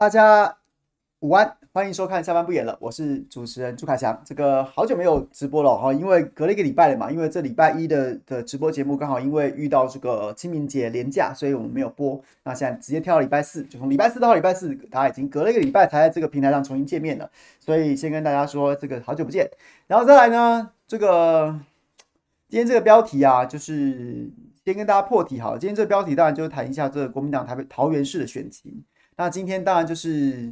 大家午安，欢迎收看下班不演了，我是主持人朱凯翔。这个好久没有直播了哈，因为隔了一个礼拜了嘛，因为这礼拜一的的直播节目刚好因为遇到这个清明节连假，所以我们没有播。那现在直接跳到礼拜四，就从礼拜四到礼拜四，大家已经隔了一个礼拜才在这个平台上重新见面了，所以先跟大家说这个好久不见。然后再来呢，这个今天这个标题啊，就是先跟大家破题好了。今天这个标题当然就是谈一下这个国民党台北桃园市的选情。那今天当然就是，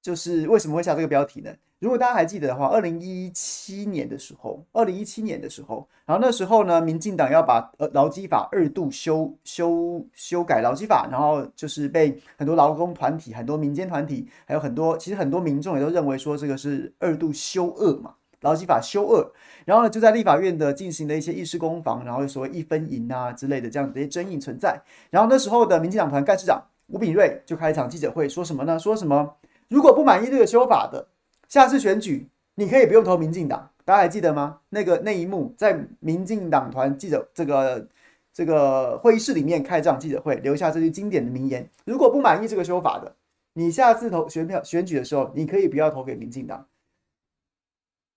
就是为什么会下这个标题呢？如果大家还记得的话，二零一七年的时候，二零一七年的时候，然后那时候呢，民进党要把呃劳基法二度修修修改劳基法，然后就是被很多劳工团体、很多民间团体，还有很多其实很多民众也都认为说这个是二度修恶嘛，劳基法修恶，然后呢就在立法院的进行了一些议事攻防，然后所谓一分赢啊之类的这样的一些争议存在，然后那时候的民进党团干事长。吴秉叡就开一场记者会，说什么呢？说什么？如果不满意这个修法的，下次选举你可以不用投民进党。大家还记得吗？那个那一幕在民进党团记者这个这个会议室里面开这场记者会，留下这句经典的名言：如果不满意这个修法的，你下次投选票选举的时候，你可以不要投给民进党。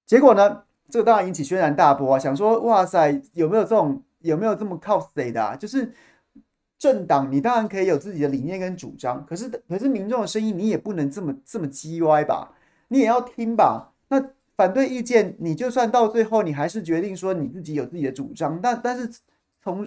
结果呢？这个当然引起轩然大波啊！想说，哇塞，有没有这种有没有这么靠谁的啊？就是。政党，你当然可以有自己的理念跟主张，可是可是民众的声音，你也不能这么这么叽歪吧？你也要听吧？那反对意见，你就算到最后，你还是决定说你自己有自己的主张，但但是从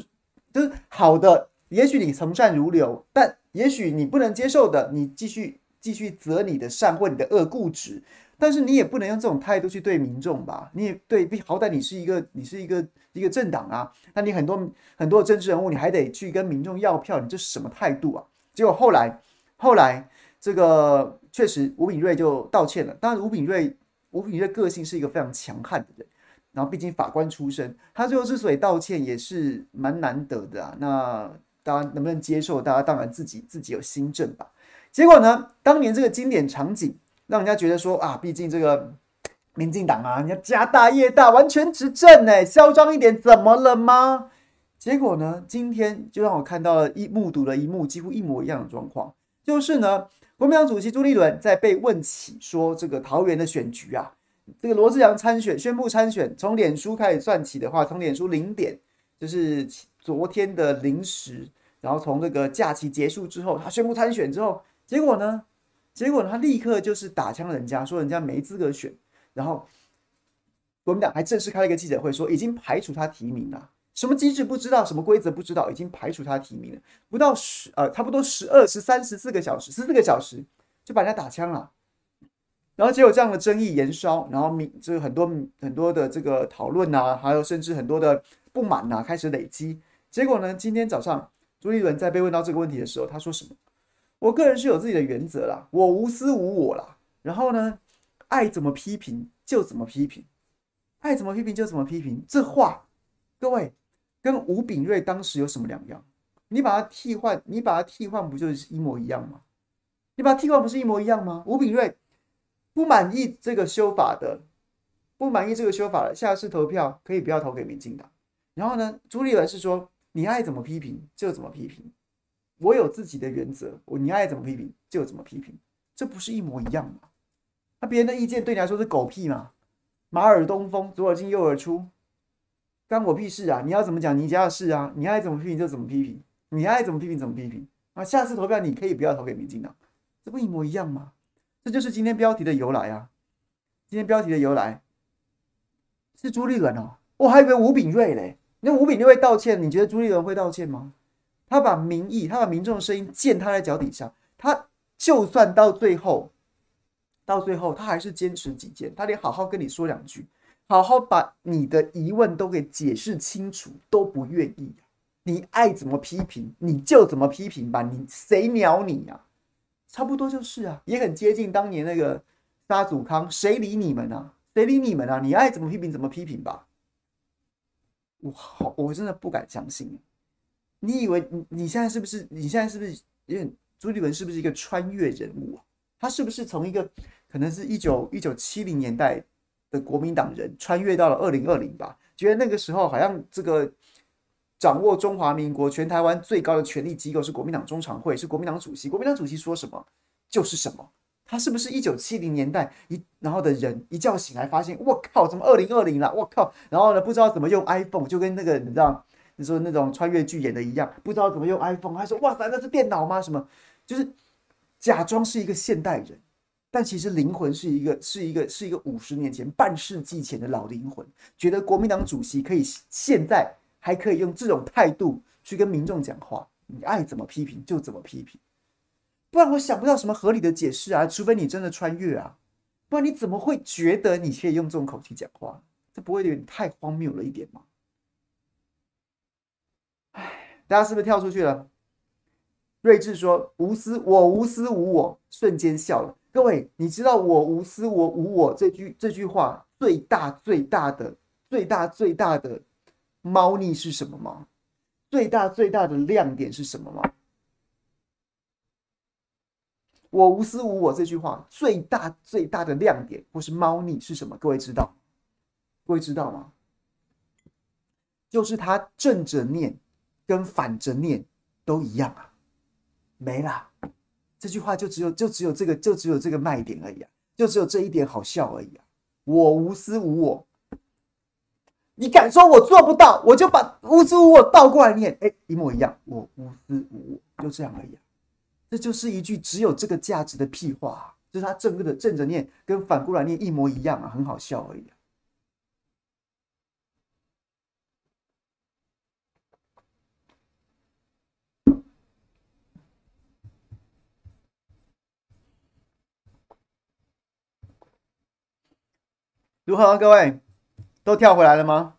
就是好的，也许你从善如流，但也许你不能接受的，你继续继续择你的善或你的恶固执。但是你也不能用这种态度去对民众吧？你也对，好歹你是一个，你是一个一个政党啊。那你很多很多的政治人物，你还得去跟民众要票，你这是什么态度啊？结果后来，后来这个确实吴秉叡就道歉了。当然，吴秉叡，吴秉叡个性是一个非常强悍的人，然后毕竟法官出身，他最后之所以道歉也是蛮难得的啊。那大家能不能接受？大家当然自己自己有心证吧。结果呢，当年这个经典场景。让人家觉得说啊，毕竟这个民进党啊，人家家大业大，完全执政哎，嚣张一点怎么了吗？结果呢，今天就让我看到了一目睹了一幕几乎一模一样的状况，就是呢，国民党主席朱立伦在被问起说这个桃园的选举啊，这个罗志祥参选宣布参选，从脸书开始算起的话，从脸书零点就是昨天的零时，然后从这个假期结束之后，他宣布参选之后，结果呢？结果，他立刻就是打枪人家，说人家没资格选，然后国民党还正式开了一个记者会，说已经排除他提名了，什么机制不知道，什么规则不知道，已经排除他提名了，不到十呃，差不多十二、十三、十四个小时，十四个小时就把人家打枪了，然后结果这样的争议延烧，然后民这个很多很多的这个讨论啊，还有甚至很多的不满啊，开始累积，结果呢，今天早上朱立伦在被问到这个问题的时候，他说什么？我个人是有自己的原则啦，我无私无我啦。然后呢，爱怎么批评就怎么批评，爱怎么批评就怎么批评。这话，各位跟吴秉叡当时有什么两样？你把它替换，你把它替换，不就是一模一样吗？你把它替换，不是一模一样吗？吴秉叡不满意这个修法的，不满意这个修法的，下次投票可以不要投给民进党。然后呢，朱立伦是说，你爱怎么批评就怎么批评。我有自己的原则，我你爱怎么批评就怎么批评，这不是一模一样吗？那别人的意见对你来说是狗屁吗？马耳东风，左耳进右耳出，关我屁事啊！你要怎么讲你家的事啊？你爱怎么批评就怎么批评，你爱怎么批评怎么批评啊！下次投票你可以不要投给民进党，这不一模一样吗？这就是今天标题的由来啊！今天标题的由来是朱立伦哦，我还以为吴秉叡嘞，那吴秉叡会道歉，你觉得朱立伦会道歉吗？他把民意，他把民众的声音践踏在脚底下。他就算到最后，到最后他还是坚持己见，他连好好跟你说两句，好好把你的疑问都给解释清楚都不愿意。你爱怎么批评你就怎么批评吧，你谁鸟你呀？差不多就是啊，也很接近当年那个沙祖康，谁理你们啊？谁理你们啊？你爱怎么批评怎么批评吧。我好，我真的不敢相信。你以为你你现在是不是？你现在是不是有点朱立伦是不是一个穿越人物啊？他是不是从一个可能是一九一九七零年代的国民党人穿越到了二零二零吧？觉得那个时候好像这个掌握中华民国全台湾最高的权力机构是国民党中常会，是国民党主席。国民党主席说什么就是什么？他是不是一九七零年代一然后的人一觉醒来发现，我靠，怎么二零二零了？我靠！然后呢，不知道怎么用 iPhone，就跟那个你知道，你说那种穿越剧演的一样，不知道怎么用 iPhone，还说哇塞，那是电脑吗？什么？就是假装是一个现代人，但其实灵魂是一个是一个是一个五十年前半世纪前的老灵魂，觉得国民党主席可以现在还可以用这种态度去跟民众讲话，你爱怎么批评就怎么批评。不然我想不到什么合理的解释啊！除非你真的穿越啊，不然你怎么会觉得你可以用这种口气讲话？这不会有点太荒谬了一点吗？哎，大家是不是跳出去了？睿智说：“无私，我无私无我。”瞬间笑了。各位，你知道“我无私，我无我”这句这句话最大最大的最大最大的猫腻是什么吗？最大最大的亮点是什么吗？我无私无我这句话最大最大的亮点或是猫腻是什么？各位知道？各位知道吗？就是他正着念跟反着念都一样啊，没了。这句话就只有就只有这个就只有这个卖点而已啊，就只有这一点好笑而已啊。我无私无我，你敢说我做不到？我就把无私无我倒过来念，哎，一模一样。我无私无我，就这样而已啊。这就是一句只有这个价值的屁话，啊就是他正的正着念跟反过来念一模一样啊，很好笑而已啊。如何，各位都跳回来了吗？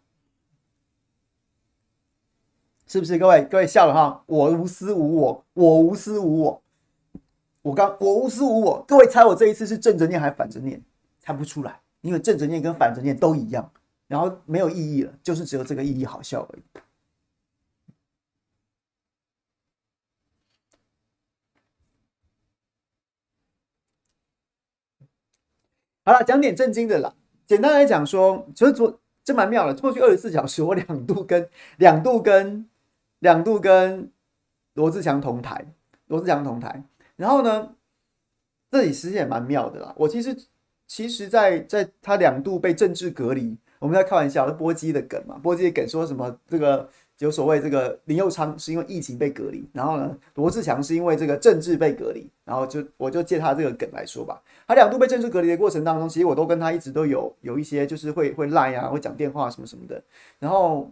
是不是？各位各位笑了哈，我无私无我，我无私无我。我刚我无私无我，各位猜我这一次是正着念还是反着念？猜不出来，因为正着念跟反着念都一样，然后没有意义了，就是只有这个意义好笑而已。好了，讲点正经的啦。简单来讲说，其实昨这蛮妙的，过去二十四小时我两度跟两度跟两度跟罗志祥同台，罗志祥同台。然后呢，这里其实也蛮妙的啦。我其实，其实在，在他两度被政治隔离，我们在开玩笑，是波基的梗嘛？波基的梗说什么？这个有所谓这个林佑昌是因为疫情被隔离，然后呢，罗志强是因为这个政治被隔离，然后就我就借他这个梗来说吧。他两度被政治隔离的过程当中，其实我都跟他一直都有有一些就是会会赖啊，会讲电话什么什么的。然后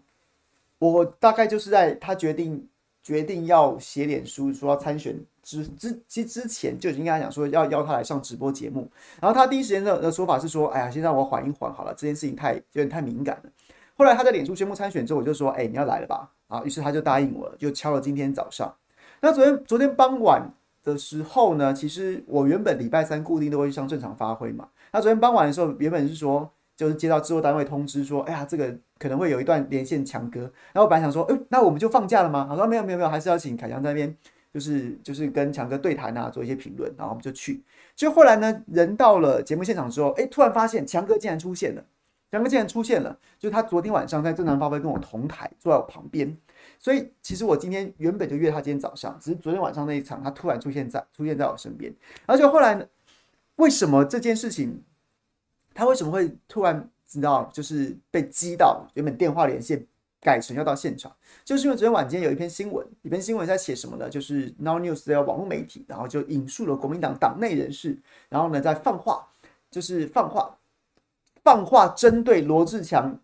我大概就是在他决定决定要写脸书说要参选。之之其实之前就已经跟他讲说要邀他来上直播节目，然后他第一时间的的说法是说，哎呀，先让我缓一缓好了，这件事情太有点太敏感了。后来他在脸书宣布参选之后，我就说，哎，你要来了吧？啊，于是他就答应我了，就敲了今天早上。那昨天昨天傍晚的时候呢，其实我原本礼拜三固定都会去上正常发挥嘛。那昨天傍晚的时候，原本是说就是接到制作单位通知说，哎呀，这个可能会有一段连线强哥。然后我本来想说，哎，那我们就放假了吗？他说没有没有没有，还是要请凯翔在那边。就是就是跟强哥对谈啊，做一些评论，然后我们就去。就后来呢，人到了节目现场之后，哎，突然发现强哥竟然出现了。强哥竟然出现了，就他昨天晚上在正常发挥跟我同台，坐在我旁边。所以其实我今天原本就约他今天早上，只是昨天晚上那一场他突然出现在出现在我身边。而且后来呢，为什么这件事情他为什么会突然知道，就是被激到原本电话连线？改成要到现场，就是因为昨天晚间有一篇新闻，一篇新闻在写什么呢？就是 Now News 的网络媒体，然后就引述了国民党党内人士，然后呢在放话，就是放话，放话针对罗志强、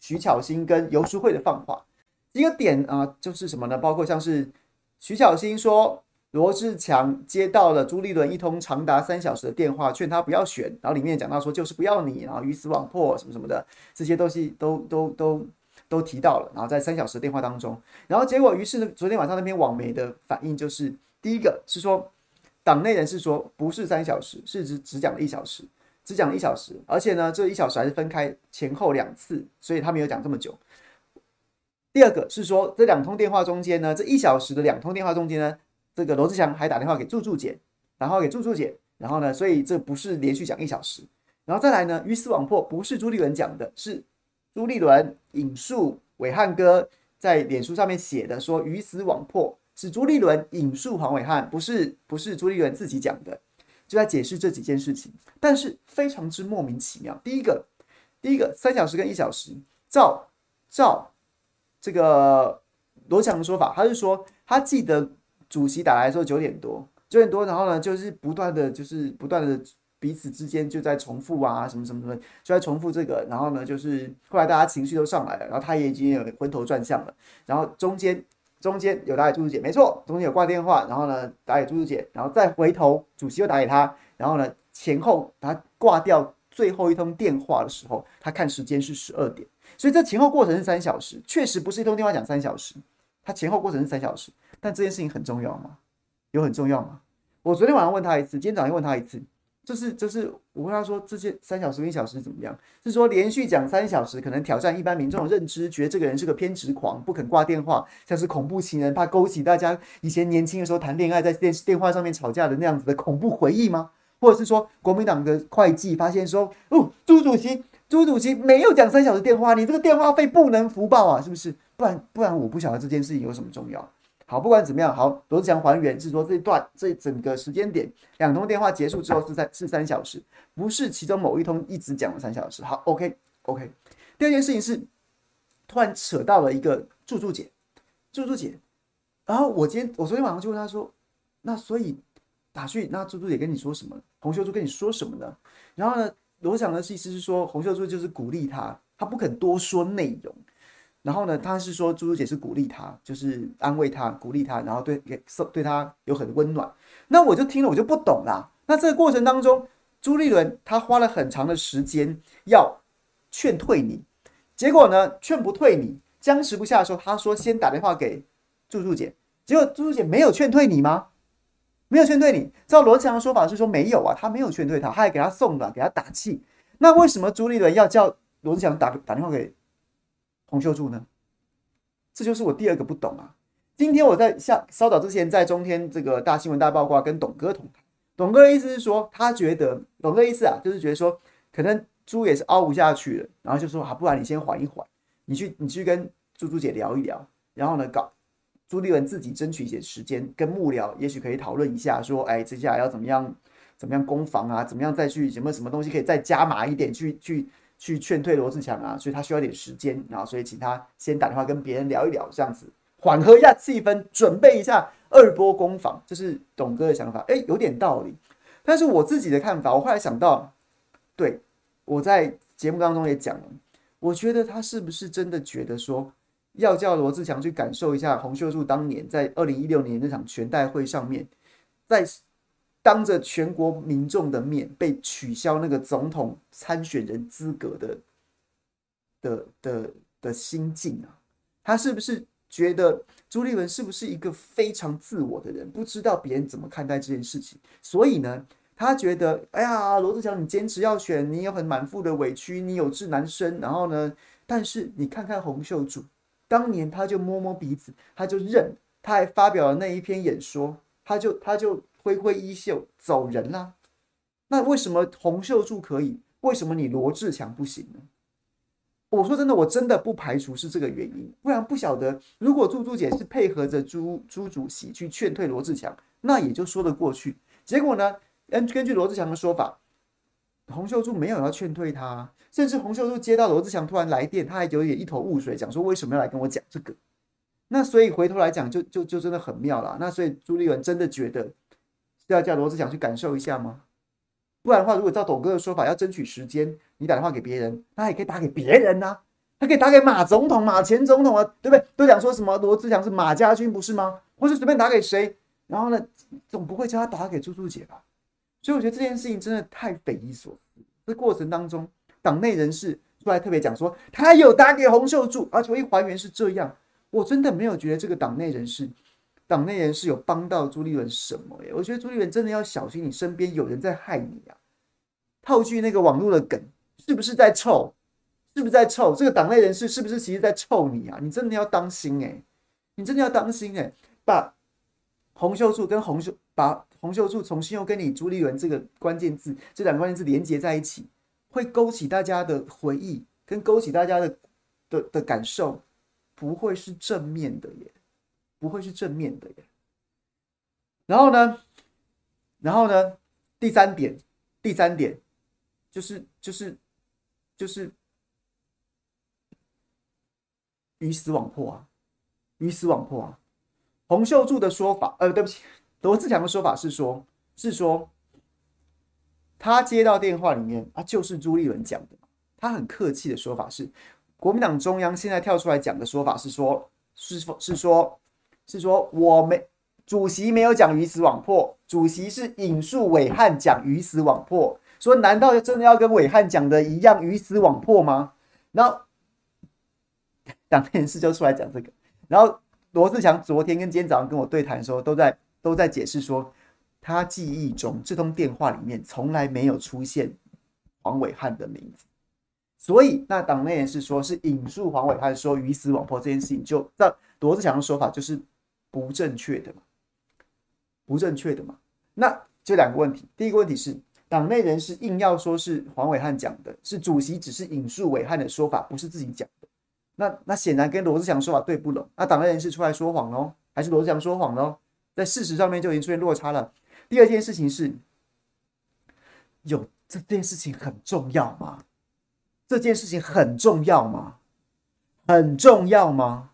徐巧芯跟游淑慧的放话。一个点啊、就是什么呢？包括像是徐巧芯说罗志强接到了朱立伦一通长达三小时的电话，劝他不要选，然后里面讲到说就是不要你，然后鱼死网破什么什么的，这些东西都都都。都提到了，然后在三小时的电话当中，然后结果于是呢，昨天晚上那篇网媒的反应就是，第一个是说，党内人士说不是三小时，是只只讲了一小时，只讲了一小时，而且呢，这一小时还是分开前后两次，所以他没有讲这么久。第二个是说，这两通电话中间呢，这一小时的两通电话中间呢，这个罗志祥还打电话给柱柱姐，然后给柱柱姐，然后呢，所以这不是连续讲一小时，然后再来呢，鱼死网破不是朱立伦讲的，是。朱立伦引述伟汉哥在脸书上面写的说，鱼死网破是朱立伦引述黄伟汉，不是不是朱立伦自己讲的。就在解释这几件事情，但是非常之莫名其妙。第一个，第一个三小时跟一小时，照照这个罗强的说法，他是说他记得主席打来的时候九点多，九点多，然后呢就是不断的就是不断的彼此之间就在重复啊什么什么什么，就在重复这个，然后呢就是后来大家情绪都上来了，然后他也已经有昏头转向了，然后中间。中间有打给朱朱姐，没错，中间有挂电话，然后呢打给朱朱姐，然后再回头主席又打给他，然后呢前后他挂掉最后一通电话的时候，他看时间是十二点，所以这前后过程是三小时，确实不是一通电话讲三小时，他前后过程是三小时，但这件事情很重要吗？有很重要吗？我昨天晚上问他一次，今天早上又问他一次。就是就是，我跟他说这些三小时、一小时怎么样？是说连续讲三小时，可能挑战一般民众的认知，觉得这个人是个偏执狂，不肯挂电话，像是恐怖情人，怕勾起大家以前年轻的时候谈恋爱在电电话上面吵架的那样子的恐怖回忆吗？或者是说国民党的会计发现说，哦，朱主席，朱主席没有讲三小时电话，你这个电话费不能福报啊，是不是？不然不然，我不晓得这件事情有什么重要。好，不管怎么样，好，罗志祥还原是说这一段这整个时间点，两通电话结束之后是三是三小时，不是其中某一通一直讲了三小时。好，OK OK。第二件事情是，突然扯到了一个柱柱姐，柱柱姐，然后我今天我昨天晚上就问他说，那所以打去那柱柱姐跟你说什么？洪秀柱跟你说什么呢？然后呢，罗志祥的意思是说洪秀柱就是鼓励他，他不肯多说内容。然后呢，他是说朱朱姐是鼓励他，就是安慰他，鼓励他，然后对给送对他有很温暖。那我就听了，我就不懂啦。那这个过程当中，朱立伦他花了很长的时间要劝退你，结果呢，劝不退你，僵持不下的时候，他说先打电话给朱朱姐，结果朱朱姐没有劝退你吗？没有劝退你。照罗志祥的说法是说没有啊，他没有劝退他，他还给他送暖，给他打气。那为什么朱立伦要叫罗志祥打打电话给？洪秀柱呢？这就是我第二个不懂啊！今天我在下稍早之前，在中天这个大新闻大爆卦跟董哥同台，董哥的意思是说，他觉得董哥的意思啊，就是觉得说，可能猪也是凹不下去了，然后就说啊，不然你先缓一缓，你去你去跟猪猪姐聊一聊，然后呢，搞朱立伦自己争取一些时间，跟幕僚也许可以讨论一下，说，哎，接下来要怎么样怎么样攻防啊？怎么样再去有没有什么东西可以再加码一点去去。去劝退罗志强啊，所以他需要点时间，然后所以请他先打电话跟别人聊一聊，这样子缓和一下气氛，准备一下二波攻防，这是董哥的想法，诶，有点道理。但是我自己的看法，我后来想到，对，我在节目当中也讲了，我觉得他是不是真的觉得说，要叫罗志强去感受一下洪秀柱当年在二零一六年那场全代会上面，在。当着全国民众的面被取消那个总统参选人资格的的的的心境啊，他是不是觉得朱立伦是不是一个非常自我的人，不知道别人怎么看待这件事情？所以呢，他觉得，哎呀，罗志祥，你坚持要选，你有很满腹的委屈，你有志难伸。然后呢，但是你看看洪秀柱，当年他就摸摸鼻子，他就认，他还发表了那一篇演说，他就他就。挥挥衣袖走人啦、那为什么洪秀柱可以？为什么你罗志强不行呢？我说真的，我真的不排除是这个原因，不然不晓得。如果朱朱姐是配合着朱朱主席去劝退罗志强，那也就说得过去。结果呢，根根据罗志强的说法，洪秀柱没有要劝退他，甚至洪秀柱接到罗志强突然来电，他还有点一头雾水，讲说为什么要来跟我讲这个？那所以回头来讲，就就就真的很妙了。那所以朱立伦真的觉得。要叫罗志祥去感受一下吗？不然的话，如果照董哥的说法，要争取时间，你打电话给别人，他也可以打给别人呐、他可以打给马总统、马前总统啊，对不对？都讲说什么罗志祥是马家军，不是吗？或是随便打给谁，然后呢，总不会叫他打给朱朱姐吧？所以我觉得这件事情真的太匪夷所思。这过程当中，党内人士出来特别讲说，他有打给洪秀柱，而且我一还原是这样，我真的没有觉得这个党内人士。党内人士有帮到朱立伦什么耶？我觉得朱立伦真的要小心，你身边有人在害你啊！套句那个网络的梗，是不是在臭？是不是在臭？这个党内人士是不是其实在臭你啊？你真的要当心哎！你真的要当心哎！把洪秀柱跟洪秀，把洪秀柱重新又跟你朱立伦这个关键字，这两个关键字连接在一起，会勾起大家的回忆，跟勾起大家的的的感受，不会是正面的耶。不会是正面的耶。然后呢，然后呢，第三点，第三点就是就是就是鱼死网破啊，鱼死网破啊！洪秀柱的说法，呃，对不起，罗志强的说法是说，是说他接到电话里面啊，就是朱立伦讲的。他很客气的说法是，国民党中央现在跳出来讲的说法是说，是否，是说，是说我没主席没有讲鱼死网破，主席是引述伟汉讲鱼死网破，说难道真的要跟伟汉讲的一样鱼死网破吗？然后党内人士就出来讲这个，然后罗志祥昨天跟今天早上跟我对谈的时候，都在都在解释说，他记忆中这通电话里面从来没有出现黄伟汉的名字。所以，那党内人士说是引述黄伟汉说鱼死网破这件事情，就让罗志祥的说法就是不正确的嘛，不正确的嘛。那就两个问题，第一个问题是党内人士硬要说是黄伟汉讲的，是主席只是引述伟汉的说法，不是自己讲的。那那显然跟罗志祥说法对不拢。那党内人士出来说谎喽，还是罗志祥说谎喽？在事实上面就已经出现落差了。第二件事情是，有这件事情很重要吗？这件事情很重要吗？很重要吗？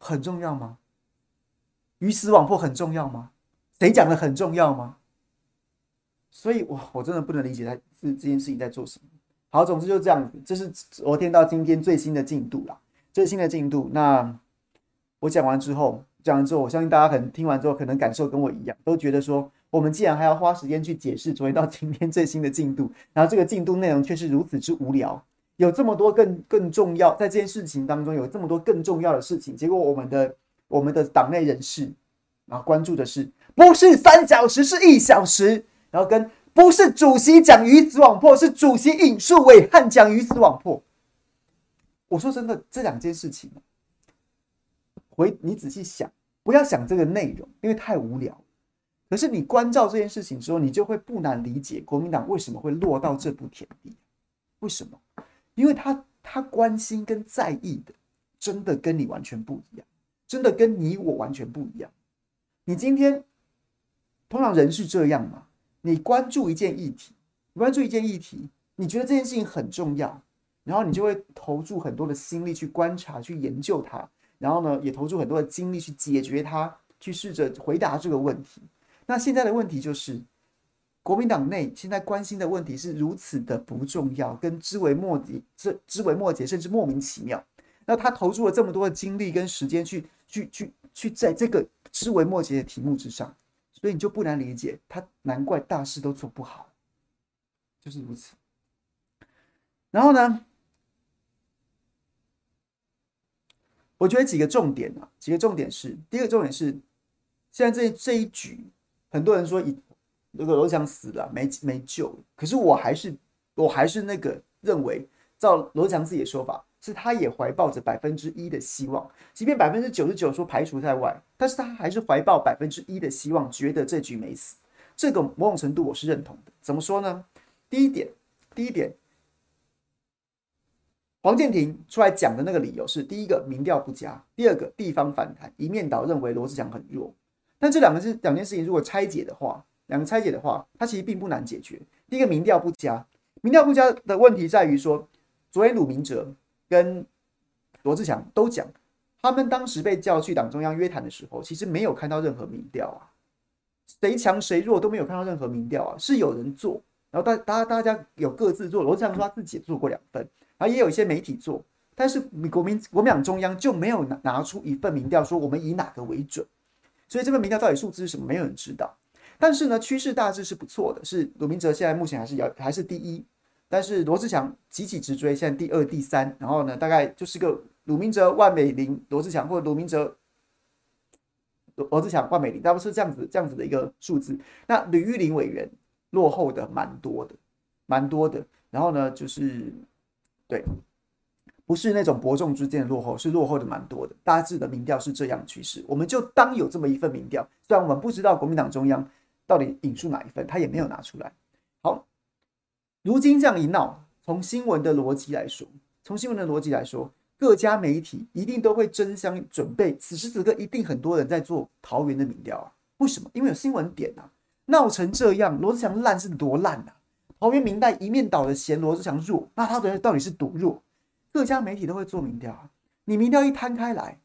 很重要吗？鱼死网破很重要吗？谁讲的很重要吗？所以，我我真的不能理解他这这件事情在做什么。好，总之就这样子，这是昨天到今天最新的进度啦，最新的进度。那我讲完之后，讲完之后，我相信大家可能听完之后，可能感受跟我一样，都觉得说。我们既然还要花时间去解释昨天到今天最新的进度，然后这个进度内容却是如此之无聊，有这么多更更重要，在这件事情当中有这么多更重要的事情，结果我们的我们的党内人士，然后关注的是不是三小时是一小时，然后跟不是主席讲鱼死网破，是主席引述暐瀚讲鱼死网破。我说真的，这两件事情，回你仔细想，不要想这个内容，因为太无聊。可是你关照这件事情之后，你就会不难理解国民党为什么会落到这步田地。为什么？因为他他关心跟在意的，真的跟你完全不一样，真的跟你我完全不一样。你今天通常人是这样嘛？你关注一件议题，关注一件议题，你觉得这件事情很重要，然后你就会投注很多的心力去观察、去研究它，然后呢，也投注很多的精力去解决它，去试着回答这个问题。那现在的问题就是，国民党内现在关心的问题是如此的不重要，跟枝微末节，这枝微末节，甚至莫名其妙。那他投注了这么多的精力跟时间去去去去在这个枝微末节的题目之上，所以你就不难理解，他难怪大事都做不好，就是如此。然后呢，我觉得几个重点啊，几个重点是，第一个重点是，现在这这一局。很多人说，以那个罗智强死了，没没救。可是我还是我还是那个认为，照罗翔自己的说法，是他也怀抱着百分之一的希望，即便百分之九十九说排除在外，但是他还是怀抱百分之一的希望，觉得这局没死。这个某种程度我是认同的。怎么说呢？第一点，第一点，黄建庭出来讲的那个理由是：第一个民调不佳，第二个地方反弹，一面倒认为罗志祥很弱。但这两个是两件事情，如果拆解的话，两个拆解的话，它其实并不难解决。第一个民调不佳，民调不佳的问题在于说，昨天鲁明哲跟罗志祥都讲，他们当时被叫去党中央约谈的时候，其实没有看到任何民调啊，谁强谁弱都没有看到任何民调啊，是有人做，然后大大大家有各自做，罗志祥说他自己也做过两份，然后也有一些媒体做，但是国民国民党中央就没有拿拿出一份民调说我们以哪个为准。所以这份民调到底数字是什么？没有人知道。但是呢，趋势大致是不错的，是鲁明哲现在目前还是要还是第一，但是罗志强急起直追，现在第二、第三。然后呢，大概就是个鲁明哲、万美玲、罗志强，或者鲁明哲、罗志祥、万美玲，大概是这样子这样子的一个数字。那吕玉玲委员落后的蛮多的，蛮多的。然后呢，就是对。不是那种伯仲之间的落后，是落后的蛮多的。大致的民调是这样趋势，我们就当有这么一份民调。虽然我们不知道国民党中央到底引述哪一份，他也没有拿出来。好，如今这样一闹，从新闻的逻辑来说，从新闻的逻辑来说，各家媒体一定都会争相准备。此时此刻，一定很多人在做桃园的民调啊，为什么？因为有新闻点啊，闹成这样，罗志祥烂是多烂啊！桃园民代一面倒的嫌罗志祥弱，那他的到底是多弱？各家媒体都会做民调啊，你民调一摊开来，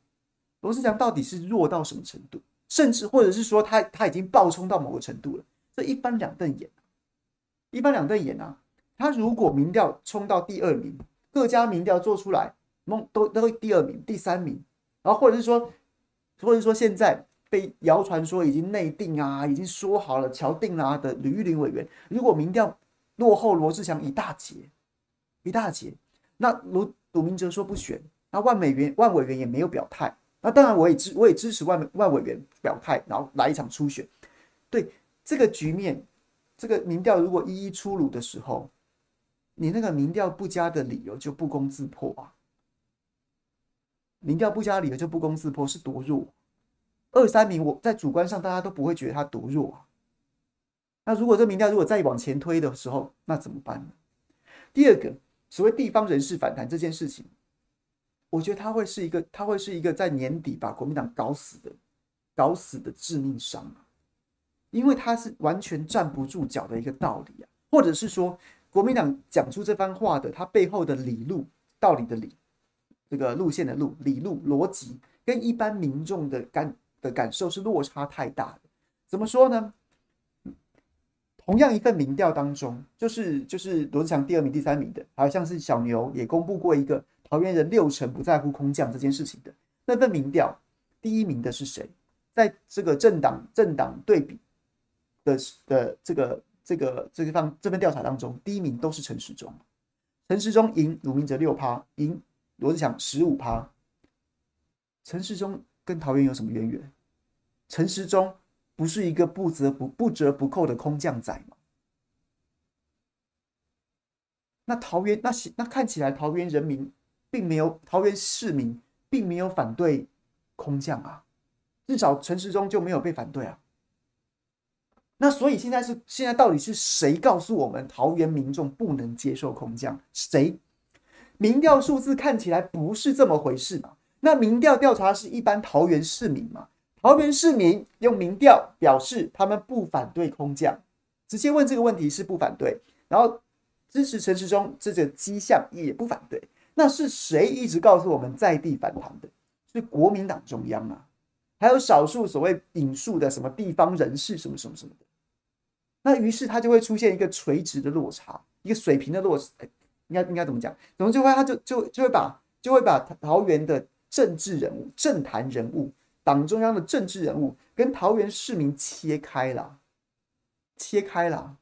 罗志祥到底是弱到什么程度？甚至或者是说他他已经暴冲到某个程度了，这一翻两瞪眼，一翻两瞪眼啊！他如果民调冲到第二名，各家民调做出来，梦都都第二名、第三名，然后或者是说，或者是说现在被谣传说已经内定啊，已经说好了敲定啦、啊、的吕玉玲委员，如果民调落后罗志祥一大截，一大截，那卢鲁明哲说不选，那万美元万委员也没有表态，那当然我也支我也支持外外委员表态，然后来一场初选，对这个局面，这个民调如果一一出炉的时候。你那个民调不佳的理由就不攻自破啊！民调不佳的理由就不攻自破，是多弱？二三名，我在主观上大家都不会觉得他多弱啊。那如果这民调如果再往前推的时候，那怎么办呢？第二个，所谓地方人士反弹这件事情，我觉得他会是一个，他会是一个在年底把国民党搞死的、搞死的致命伤！因为他是完全站不住脚的一个道理啊，或者是说。国民党讲出这番话的，他背后的理路、道理的理，这个路线的路、理路逻辑，跟一般民众的感的感受是落差太大的。怎么说呢？同样一份民调当中，就是就是罗志祥第二名、第三名的，还有像是小牛也公布过一个桃园人六成不在乎空降这件事情的那份民调，第一名的是谁？在这个政党政党对比的的这个。这个这个方这份调查当中，第一名都是陈时中，陈时中赢鲁明哲六趴，赢罗志祥十五趴。陈时中跟桃园有什么渊源？陈时中不是一个不折不不折不扣的空降仔吗？那桃园那那看起来桃园人民并没有，桃园市民并没有反对空降啊，至少陈时中就没有被反对啊。那所以现在是现在到底是谁告诉我们桃园民众不能接受空降？谁？民调数字看起来不是这么回事嘛？那民调调查是一般桃园市民嘛？桃园市民用民调表示他们不反对空降，直接问这个问题是不反对，然后支持陈时中这个迹象也不反对。那是谁一直告诉我们在地反弹的？是国民党中央啊？还有少数所谓引述的什么地方人士什么什么什么的。那于是他就会出现一个垂直的落差，一个水平的落差，欸、应该应该怎么讲？怎么就会他就就就会把就会把桃园的政治人物、政坛人物、党中央的政治人物跟桃园市民切开了，切开了。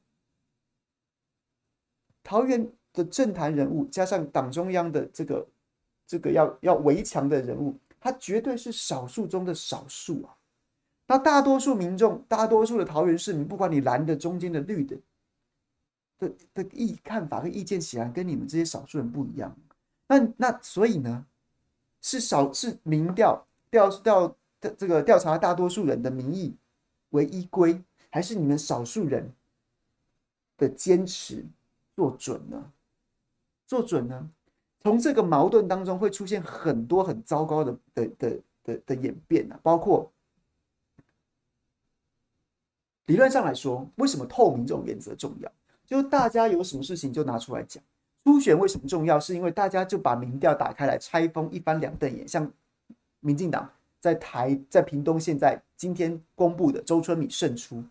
桃园的政坛人物加上党中央的这个这个要要围墙的人物，他绝对是少数中的少数啊。那大多数民众，大多数的桃园市民，不管你蓝的、中间的、绿的的的意看法和意见，显然跟你们这些少数人不一样。那那所以呢，是少是民调调调的这个调查大多数人的民意为依归，还是你们少数人的坚持做准呢？做准呢？从这个矛盾当中会出现很多很糟糕的的的的的演变啊，包括。理论上来说，为什么透明这种原则重要？就是大家有什么事情就拿出来讲。初选为什么重要？是因为大家就把民调打开来拆封，一翻两瞪眼。像民进党在台在屏东现在今天公布的周春米胜出，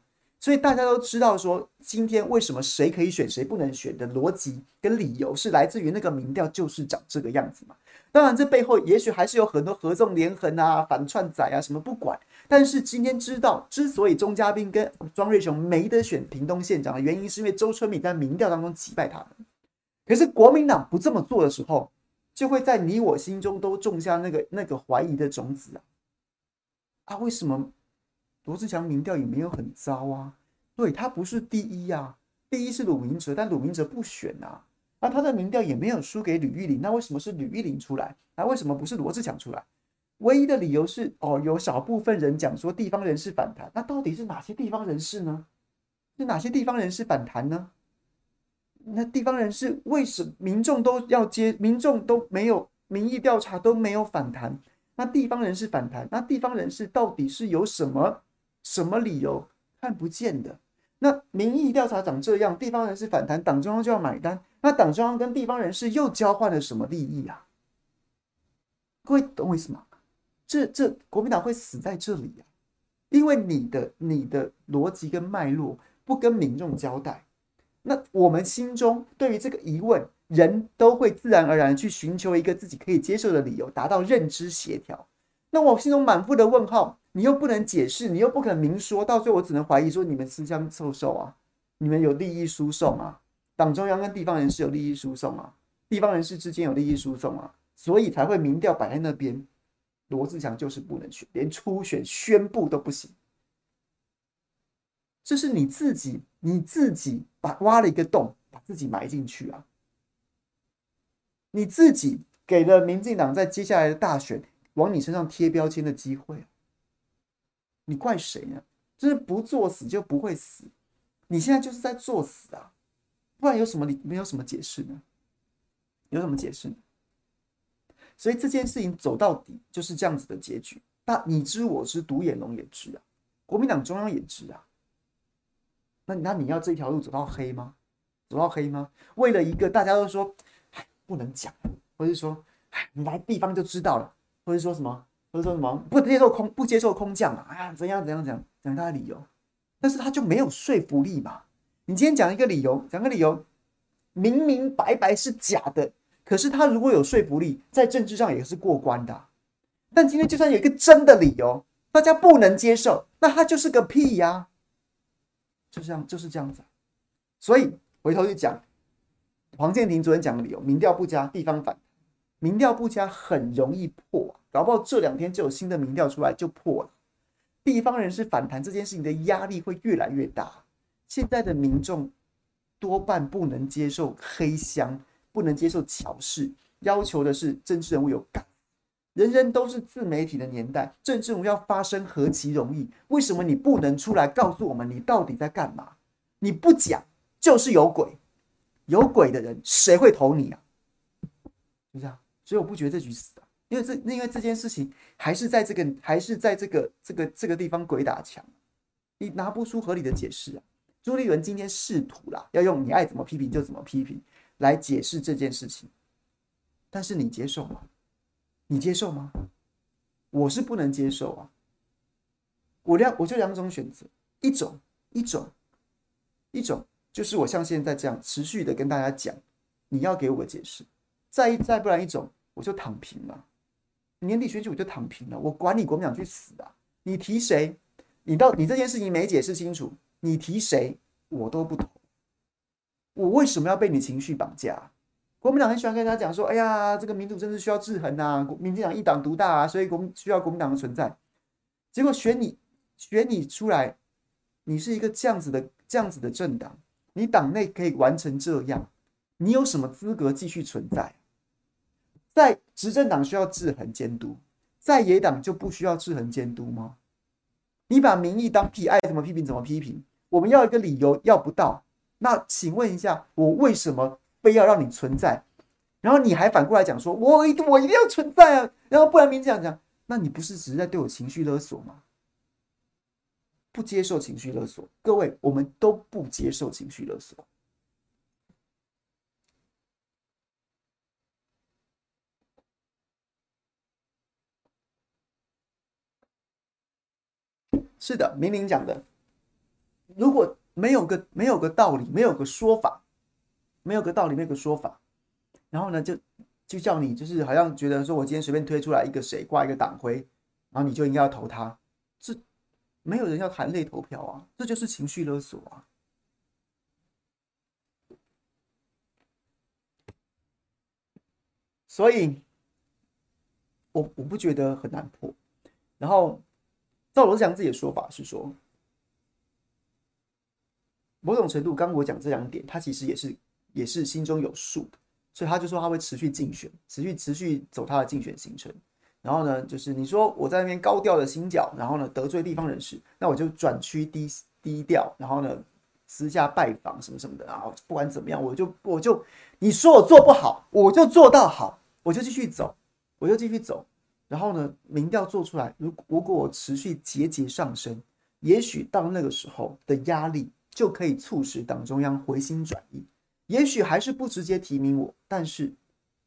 所以大家都知道说，今天为什么谁可以选谁不能选的逻辑跟理由是来自于那个民调就是长这个样子嘛。当然，这背后也许还是有很多合纵连横啊、反串仔啊什么不管。但是今天知道，之所以钟嘉宾跟庄瑞雄没得选屏东县长的原因，是因为周春米在民调当中击败他们。可是国民党不这么做的时候，就会在你我心中都种下那个那个怀疑的种子啊！啊，为什么罗志强民调也没有很糟啊？对，他不是第一啊，第一是鲁明哲，但鲁明哲不选啊。那他的民调也没有输给吕玉玲，那为什么是吕玉玲出来？那为什么不是罗志强出来？唯一的理由是，哦，有少部分人讲说地方人士反弹，那到底是哪些地方人士呢？是哪些地方人士反弹呢？那地方人士为什民众都要接？民众都没有民意调查都没有反弹，那地方人士反弹，那地方人士到底是有什么什么理由？看不见的。那民意调查长这样，地方人士反弹，党中央就要买单。那党中央跟地方人士又交换了什么利益啊？各位懂我意思吗？这这国民党会死在这里啊！因为你的你的逻辑跟脉络不跟民众交代，那我们心中对于这个疑问，人都会自然而然去寻求一个自己可以接受的理由，达到认知协调。那我心中满腹的问号，你又不能解释，你又不肯明说，到最后我只能怀疑说你们私相授受啊，你们有利益输送啊，党中央跟地方人士有利益输送啊，地方人士之间有利益输送啊，所以才会民调摆在那边。罗志祥就是不能选，连初选宣布都不行。这是你自己，你自己把挖了一个洞，把自己埋进去啊！你自己给了民进党在接下来的大选。往你身上贴标签的机会，你怪谁呢？就是不作死就不会死，你现在就是在作死啊！不然有什么理？没有什么解释呢？有什么解释呢？所以这件事情走到底就是这样子的结局。那你知我知，独眼龙也知啊，国民党中央也知啊。那那你要这条路走到黑吗？走到黑吗？为了一个大家都说，哎，不能讲，或是说，哎，你来地方就知道了。或者说什么，说什么不接受空不接受空降啊？哎呀，怎样怎样讲讲他的理由，但是他就没有说服力嘛。你今天讲一个理由，讲个理由，明明白白是假的，可是他如果有说服力，在政治上也是过关的。但今天就算有一个真的理由，大家不能接受，那他就是个屁呀、就这样，就是这样子。所以回头去讲，黄健庭昨天讲的理由，民调不佳，地方反。民调不佳很容易破，搞不好这两天就有新的民调出来就破了。地方人士反弹这件事情的压力会越来越大。现在的民众多半不能接受黑箱，不能接受巧事，要求的是政治人物有干。人人都是自媒体的年代，政治人物要发声何其容易？为什么你不能出来告诉我们你到底在干嘛？你不讲就是有鬼，有鬼的人谁会投你啊？就这样。所以我不觉得这局死的，因为这因为这件事情还是在这个还是在这个这个这个地方鬼打墙，你拿不出合理的解释啊。朱立伦今天试图啦，要用你爱怎么批评就怎么批评来解释这件事情，但是你接受吗？你接受吗？我是不能接受啊。我两我就两种选择，一种一种一种就是我像现在这样持续的跟大家讲，你要给我个解释。再一再不然一种，我就躺平了。年底选举我就躺平了，我管你国民党去死啊！你提谁？你到你这件事情没解释清楚，你提谁我都不投。我为什么要被你情绪绑架？国民党很喜欢跟他讲说：“哎呀，这个民主政治需要制衡啊，民进党一党独大啊，所以国需要国民党的存在。”结果选你选你出来，你是一个这样子的这样子的政党，你党内可以完成这样，你有什么资格继续存在？在执政党需要制衡监督，在野党就不需要制衡监督吗？你把民意当屁，爱怎么批评怎么批评。我们要一个理由，要不到，那请问一下，我为什么非要让你存在？然后你还反过来讲说，我一我一定要存在啊！然后不然民进党讲，那你不是只是在对我情绪勒索吗？不接受情绪勒索，各位，我们都不接受情绪勒索。是的，明明讲的，如果没有个没有个道理，没有个说法，没有个道理，没有个说法，然后呢，就就叫你就是好像觉得说我今天随便推出来一个谁挂一个党徽，然后你就应该要投他，这没有人要含泪投票啊，这就是情绪勒索啊，所以我我不觉得很难破，然后。赵罗志祥自己的说法是说，某种程度，刚我讲这两点，他其实也是也是心中有数的，所以他就说他会持续竞选，持续持续走他的竞选行程。然后呢，就是你说我在那边高调的行脚，然后呢得罪地方人士，那我就转区低低调，然后呢私下拜访什么什么的，然后不管怎么样，我就我就你说我做不好，我就做到好，我就继续走，我就继续走。然后呢，民调做出来，如如果我持续节节上升，也许到那个时候的压力就可以促使党中央回心转意，也许还是不直接提名我，但是，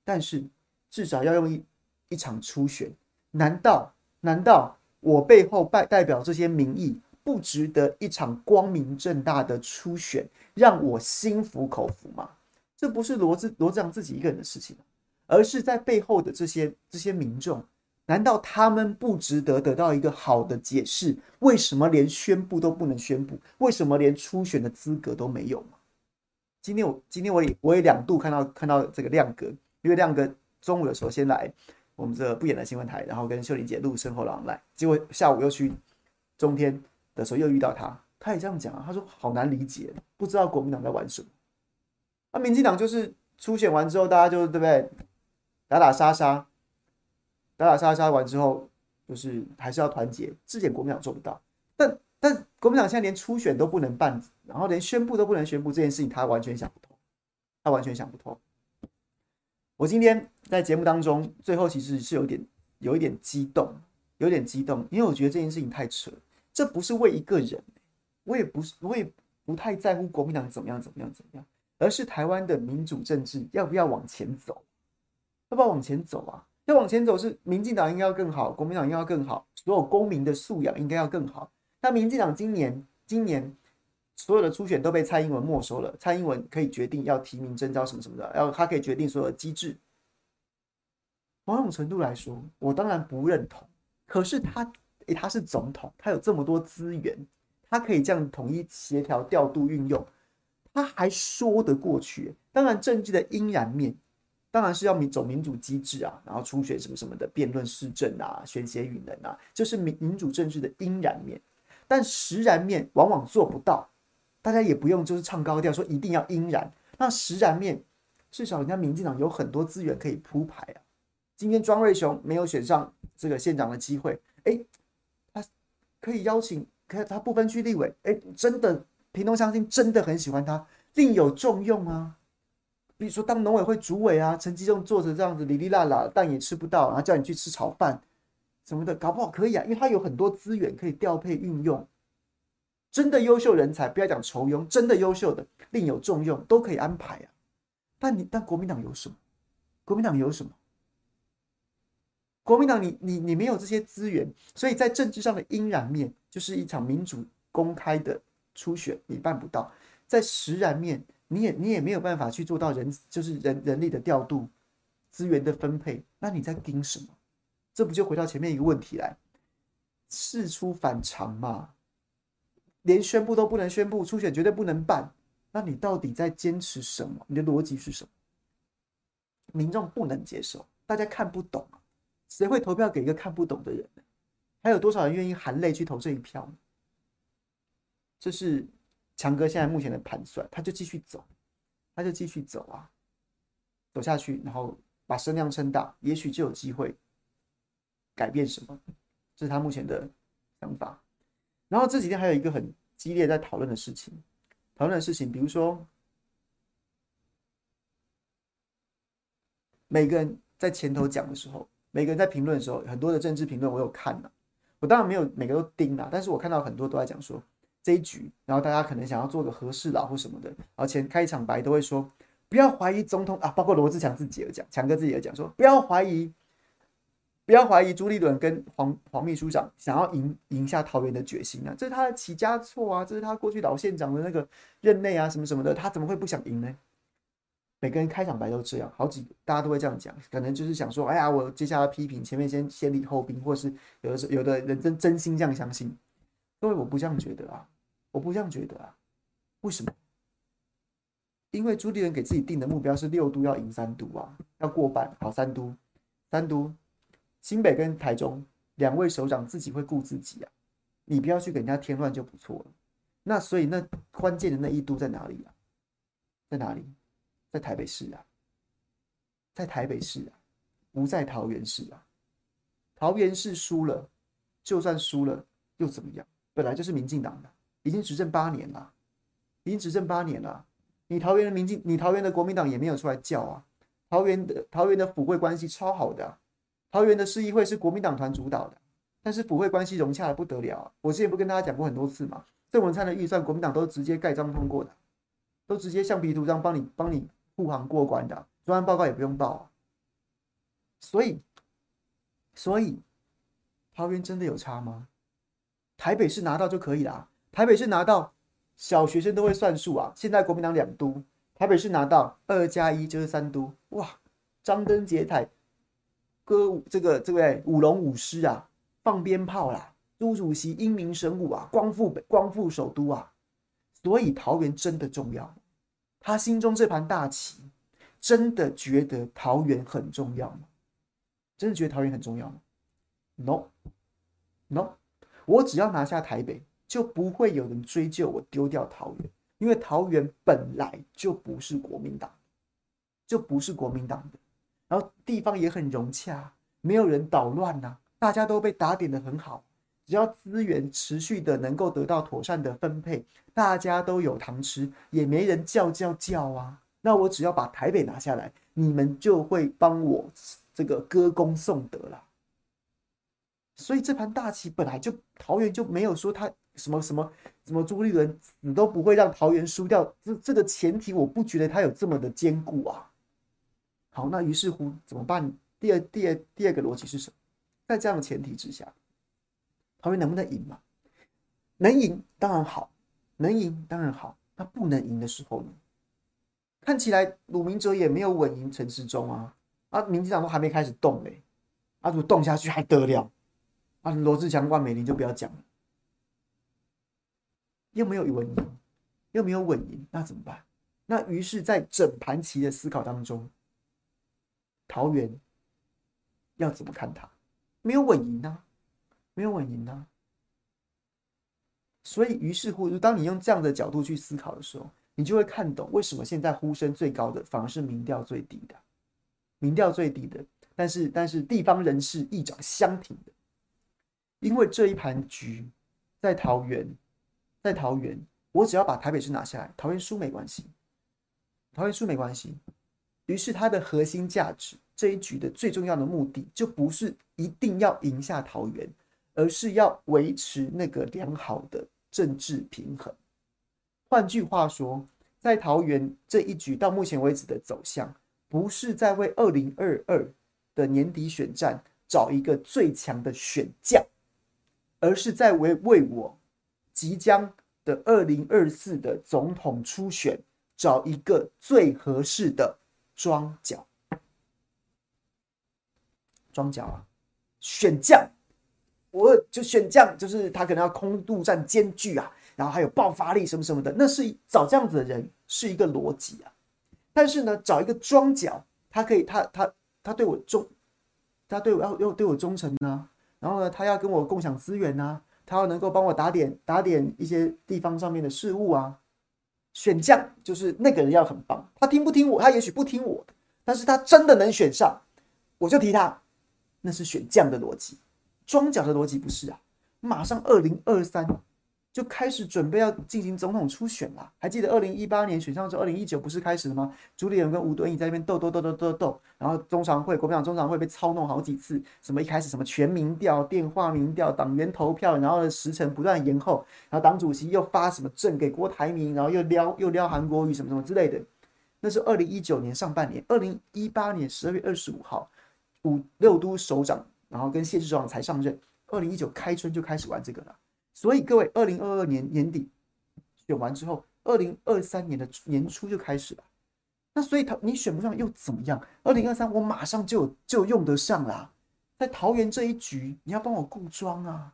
但是至少要用一一场初选。难道难道我背后代代表这些民意，不值得一场光明正大的初选，让我心服口服吗？这不是罗志罗志祥自己一个人的事情，而是在背后的这些这些民众。难道他们不值得得到一个好的解释？为什么连宣布都不能宣布？为什么连初选的资格都没有吗？今天我今天我也我也两度看到看到这个亮哥，因为亮哥中午的时候先来我们这不演的新闻台，然后跟秀玲姐录身后狼来，结果下午又去中天的时候又遇到他，他也这样讲啊，他说好难理解，不知道国民党在玩什么。那、啊、民进党就是初选完之后，大家就对不对？打打杀杀。打打杀杀完之后，就是还是要团结。这点国民党做不到，但但国民党现在连初选都不能办，然后连宣布都不能宣布这件事情，他完全想不通，他完全想不通。我今天在节目当中，最后其实是有点有一点激动，有点激动，因为我觉得这件事情太扯，这不是为一个人，我也不是，我也不太在乎国民党怎么样怎么样怎么样，而是台湾的民主政治要不要往前走，要不要往前走啊？再往前走，是民进党应该要更好，国民党应该要更好，所有公民的素养应该要更好。那民进党今年今年所有的初选都被蔡英文没收了，蔡英文可以决定要提名征召什么什么的，然后他可以决定所有的机制。某种程度来说，我当然不认同。可是他，诶，他是总统，他有这么多资源，他可以这样统一协调调度运用，他还说得过去。当然，政治的阴然面。当然是要民走民主机制啊，然后初选什么什么的辩论施政啊，选贤与能啊，就是民民主政治的阴然面。但实然面往往做不到，大家也不用就是唱高调说一定要阴然。那实然面，至少人家民进党有很多资源可以铺排啊。今天庄瑞雄没有选上这个县长的机会，哎，他可以邀请，可他不分区立委，哎，真的屏东乡亲真的很喜欢他，另有重用啊。比如说，当农委会主委啊，陈吉仲坐着这样子，哩哩啦啦，但也吃不到，然后叫你去吃炒饭什么的，搞不好可以啊，因为他有很多资源可以调配运用。真的优秀人才，不要讲酬庸，真的优秀的另有重用，都可以安排啊。但你但国民党有什么？国民党有什么？国民党你你你没有这些资源，所以在政治上的阴然面，就是一场民主公开的初选，你办不到；在实然面。你也你也没有办法去做到人就是人人力的调度、资源的分配，那你在盯什么？这不就回到前面一个问题来，事出反常嘛？连宣布都不能宣布，初选绝对不能办，那你到底在坚持什么？你的逻辑是什么？民众不能接受，大家看不懂，谁会投票给一个看不懂的人呢？还有多少人愿意含泪去投这一票呢？这是。强哥现在目前的盘算，他就继续走，他就继续走啊，走下去，然后把声量撑大，也许就有机会改变什么，这是他目前的想法。然后这几天还有一个很激烈在讨论的事情，讨论的事情，比如说每个人在前头讲的时候，每个人在评论的时候，很多的政治评论我有看了，我当然没有每个都盯了，但是我看到很多都在讲说。这一局，然后大家可能想要做个和事佬或什么的，然后前开场白都会说不要怀疑总统啊，包括罗志强自己也讲，强哥自己也讲说不要怀疑，不要怀疑朱立伦跟黄黄秘书长想要赢赢下桃园的决心啊，这是他的起家错啊，这是他过去老县长的那个任内啊什么什么的，他怎么会不想赢呢？每个人开场白都这样，好几大家都会这样讲，可能就是想说，哎呀，我接下来批评前面先先礼后兵，或是有的时有的人真真心这样相信，因为我不这样觉得啊。我不这样觉得啊，为什么？因为朱立伦给自己定的目标是六都要赢三都啊，要过半。好，三都，三都，新北跟台中两位首长自己会顾自己啊，你不要去给人家添乱就不错了。那所以那关键的那一都在哪里啊？在哪里？在台北市啊，在台北市啊，不在桃园市啊。桃园市输了，就算输了又怎么样？本来就是民进党的。已经执政八年了，已经执政八年了。你桃园的民进，你桃园的国民党也没有出来叫啊。桃园的桃园的府会关系超好的，桃园的市议会是国民党团主导的，但是府会关系融洽的不得了啊！我之前不跟大家讲过很多次嘛，郑文灿的预算，国民党都直接盖章通过的，都直接橡皮图章帮你帮你护航过关的，专案报告也不用报啊。所以，所以桃园真的有差吗？台北市拿到就可以啦，台北市拿到，小学生都会算数啊。现在国民党两都，台北市拿到二加一就是三都，哇！张灯结彩，歌舞这个这位舞龙舞狮啊，放鞭炮啦，朱主席英明神武啊，光复北光复首都啊，所以桃园真的重要。他心中这盘大棋，真的觉得桃园很重要吗？真的觉得桃园很重要吗？No，No，我只要拿下台北，就不会有人追究我丢掉桃园，因为桃园本来就不是国民党，就不是国民党的。然后地方也很融洽，没有人捣乱呐，大家都被打点得很好。只要资源持续的能够得到妥善的分配，大家都有糖吃，也没人叫叫叫啊。那我只要把台北拿下来，你们就会帮我这个歌功颂德了。所以这盘大棋本来就桃园就没有说他什么什么什么朱立伦死都不会让桃园输掉，这这个前提我不觉得他有这么的坚固啊。好，那于是乎怎么办？第二、第二、第二个逻辑是什么？在这样的前提之下，桃园能不能赢嘛？能赢当然好，能赢当然好。那不能赢的时候呢？看起来鲁明哲也没有稳赢陈时中啊，啊，民进党都还没开始动嘞，啊，如果动下去还得了？啊，罗志强、万美玲就不要讲了，又没有稳赢，又没有稳赢，那怎么办？那于是，在整盘棋的思考当中。桃园要怎么看他？没有稳赢啊，没有稳赢啊。所以，于是乎，当你用这样的角度去思考的时候，你就会看懂为什么现在呼声最高的反而是民调最低的，民调最低的，但是但是地方人士议长相挺的，因为这一盘局在桃园，在桃园，我只要把台北市拿下来，桃园输没关系，桃园输没关系。于是，它的核心价值这一局的最重要的目的，就不是一定要赢下桃园，而是要维持那个良好的政治平衡。换句话说，在桃园这一局到目前为止的走向，不是在为二零二二的年底选战找一个最强的选将，而是在为为我即将的二零二四的总统初选找一个最合适的。桩脚，桩脚啊！选将，我就选将，就是他可能要空陆战兼具啊，然后还有爆发力什么什么的，那是找这样子的人是一个逻辑啊。但是呢，找一个桩脚，他可以，他他他对我忠，他对我要要对我忠诚呢，然后呢，他要跟我共享资源啊，他要能够帮我打点打点一些地方上面的事物啊。选将就是那个人要很棒，他听不听我？他也许不听我，但是他真的能选上，我就提他。那是选将的逻辑，桩脚的逻辑不是啊！马上二零二三就开始准备要进行总统初选了。还记得二零一八年选上之后，二零一九不是开始了吗？朱立伦跟吴敦义在那边斗斗斗斗斗斗，然后中常会国民党中常会被操弄好几次，什么一开始什么全民调、电话民调、党员投票，然后呢时程不断延后，然后党主席又发什么证给郭台铭，然后又撩又撩韩国瑜什么什么之类的。那是二零一九年上半年，二零一八年十二月二十五号。五六都首长，然后跟谢志壮才上任。二零一九开春就开始玩这个了，所以各位，二零二二年年底选完之后，二零二三年的年初就开始了。那所以他你选不上又怎么样？二零二三我马上就就用得上啦。在桃园这一局，你要帮我顾庄啊，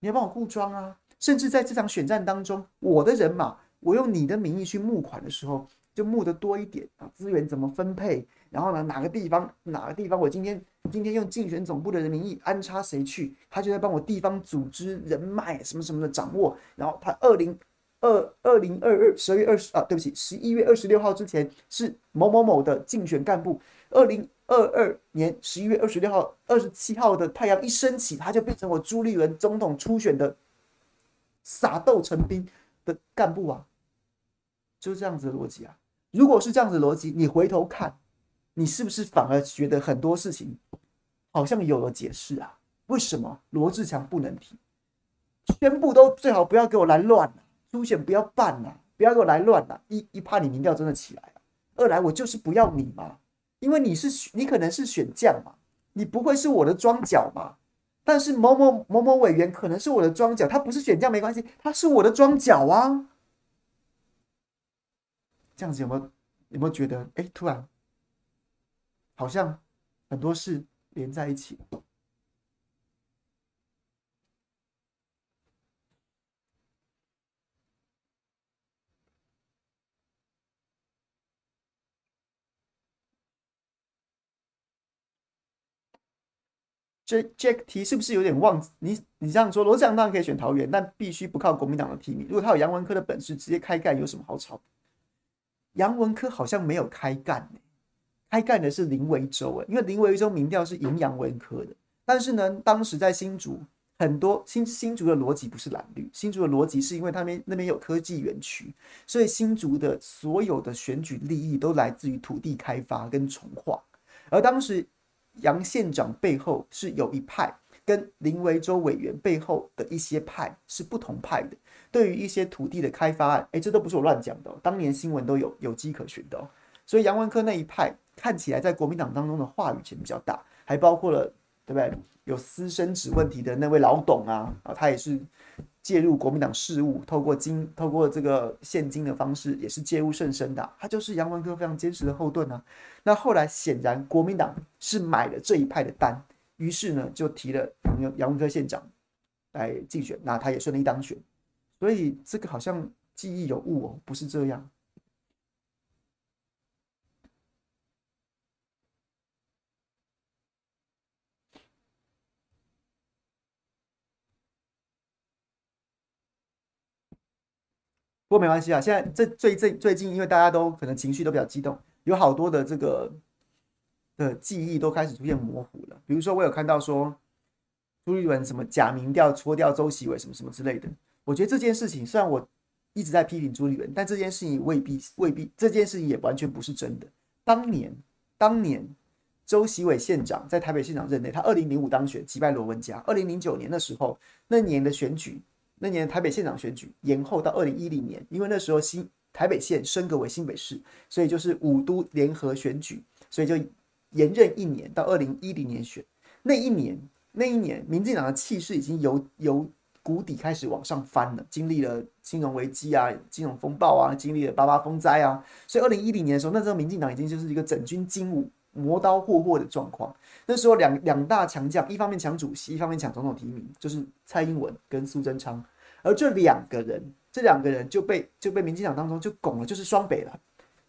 你要帮我顾庄啊。甚至在这场选战当中，我的人马，我用你的名义去募款的时候，就募得多一点啊，资源怎么分配？然后呢，哪个地方哪个地方，我今天今天用竞选总部的人名义安插谁去，他就在帮我地方组织人脉什么什么的掌握。然后他二零二二零二二十二月二十啊，对不起，十一月二十六号之前是某某某的竞选干部。二零二二年十一月二十六号、二十七号的太阳一升起，他就变成我朱立伦总统初选的撒豆成兵的干部啊，就是这样子的逻辑啊。如果是这样子的逻辑，你回头看。你是不是反而觉得很多事情好像有了解释啊？为什么罗志强不能提？宣布都最好不要给我来乱了，初选不要办了，不要给我来乱了。一一怕你民调真的起来了，二来我就是不要你嘛，因为你是你可能是选将嘛，你不会是我的桩脚嘛。但是某某某某委员可能是我的桩脚，他不是选将没关系，他是我的桩脚啊。这样子有没有有没有觉得哎，突然好像很多事连在一起？这 Jack T 是不是有点忘？你你这样说，罗志祥当然可以选桃园，但必须不靠国民党的提名。如果他有杨文科的本事，直接开干有什么好吵？杨文科好像没有开干，他干的是林维洲诶，因为林维洲民调是赢杨文科的。但是呢，当时在新竹，很多新新竹的逻辑不是蓝绿，新竹的逻辑是因为他们那边有科技园区，所以新竹的所有的选举利益都来自于土地开发跟重划，而当时。杨县长背后是有一派，跟林维洲委员背后的一些派是不同派的。对于一些土地的开发案，哎，这都不是我乱讲的，当年新闻都有有迹可循的。所以杨文科那一派看起来在国民党当中的话语权比较大，还包括了对不对？有私生子问题的那位老董啊，啊，他也是。介入国民党事务，透过金，透过这个现金的方式，也是介入甚深的。他就是杨文科非常坚实的后盾啊。那后来显然国民党是买了这一派的单，于是呢就提了杨杨文科县长来竞选，那他也顺利当选。所以这个好像记忆有误哦，不是这样。不过没关系啊，现在这最最最近，因为大家都可能情绪都比较激动，有好多的这个的记忆都开始出现模糊了。比如说，我有看到说朱立伦什么假民调搓掉周锡玮什么什么之类的。我觉得这件事情虽然我一直在批评朱立伦，但这件事情未必未必，这件事情也完全不是真的。当年当年周锡玮县长在台北县长任内，他二零零五当选击败罗文嘉，二零零九年的时候那年的选举。那年台北县长选举延后到二零一零年，因为那时候新台北县升格为新北市，所以就是五都联合选举，所以就延任一年到二零一零年选。那一年，那一年，民进党的气势已经由由谷底开始往上翻了，经历了金融危机啊、金融风暴啊，经历了八八风灾啊，所以二零一零年的时候，那时候民进党已经就是一个整军经武。磨刀霍霍的状况，那时候两两大强将，一方面抢主席，一方面抢总统提名，就是蔡英文跟苏贞昌。而这两个人，这两个人就被就被民进党当中就拱了，就是双北了。